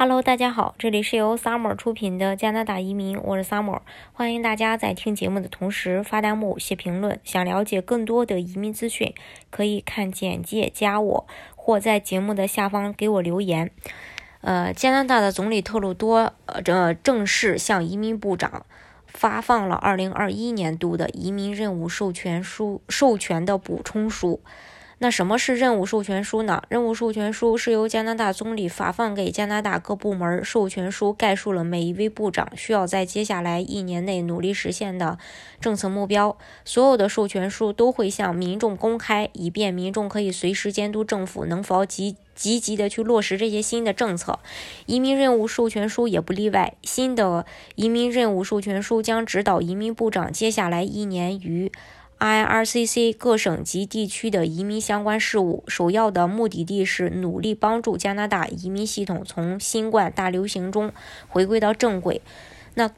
Hello，大家好，这里是由 Summer 出品的加拿大移民，我是 Summer，欢迎大家在听节目的同时发弹幕、写评论。想了解更多的移民资讯，可以看简介加我，或在节目的下方给我留言。呃，加拿大的总理特鲁多呃这正式向移民部长发放了2021年度的移民任务授权书授权的补充书。那什么是任务授权书呢？任务授权书是由加拿大总理发放给加拿大各部门。授权书概述了每一位部长需要在接下来一年内努力实现的政策目标。所有的授权书都会向民众公开，以便民众可以随时监督政府能否积积极的去落实这些新的政策。移民任务授权书也不例外。新的移民任务授权书将指导移民部长接下来一年与。IRCC 各省及地区的移民相关事务，首要的目的地是努力帮助加拿大移民系统从新冠大流行中回归到正轨。那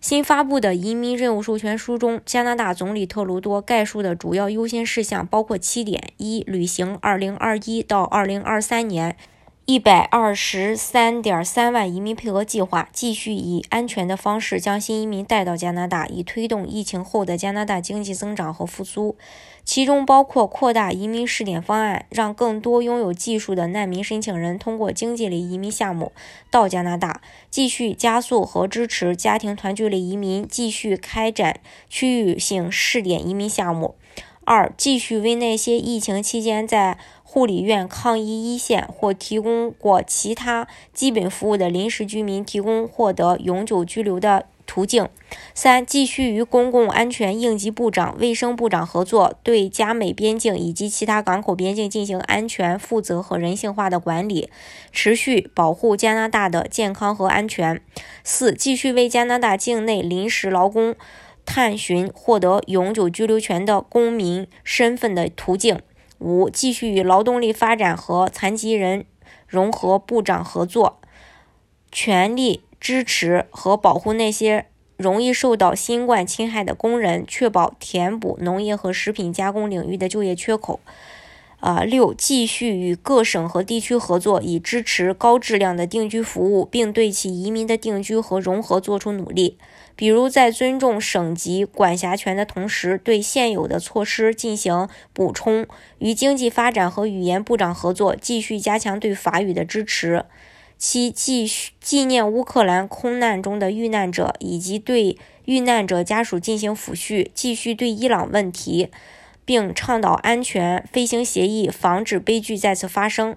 新发布的移民任务授权书中，加拿大总理特鲁多概述的主要优先事项包括七点：一、履行2021到2023年。一百二十三点三万移民配额计划继续以安全的方式将新移民带到加拿大，以推动疫情后的加拿大经济增长和复苏。其中包括扩大移民试点方案，让更多拥有技术的难民申请人通过经济类移民项目到加拿大；继续加速和支持家庭团聚类移民，继续开展区域性试点移民项目。二、继续为那些疫情期间在护理院抗疫一线或提供过其他基本服务的临时居民提供获得永久居留的途径。三、继续与公共安全应急部长、卫生部长合作，对加美边境以及其他港口边境进行安全、负责和人性化的管理，持续保护加拿大的健康和安全。四、继续为加拿大境内临时劳工探寻获得永久居留权的公民身份的途径。五、继续与劳动力发展和残疾人融合部长合作，全力支持和保护那些容易受到新冠侵害的工人，确保填补农业和食品加工领域的就业缺口。啊，六，继续与各省和地区合作，以支持高质量的定居服务，并对其移民的定居和融合做出努力。比如，在尊重省级管辖权的同时，对现有的措施进行补充；与经济发展和语言部长合作，继续加强对法语的支持。七，继续纪念乌克兰空难中的遇难者，以及对遇难者家属进行抚恤，继续对伊朗问题。并倡导安全飞行协议，防止悲剧再次发生。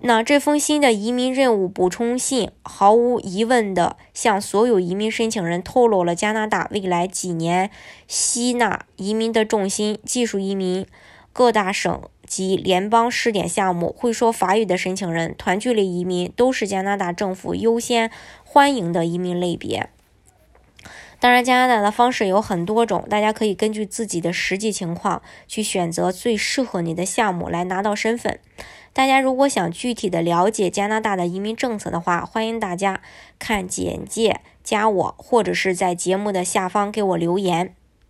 那这封新的移民任务补充信毫无疑问地向所有移民申请人透露了加拿大未来几年吸纳移民的重心：技术移民、各大省及联邦试点项目、会说法语的申请人、团聚类移民，都是加拿大政府优先欢迎的移民类别。当然，加拿大的方式有很多种，大家可以根据自己的实际情况去选择最适合你的项目来拿到身份。大家如果想具体的了解加拿大的移民政策的话，欢迎大家看简介加我，或者是在节目的下方给我留言。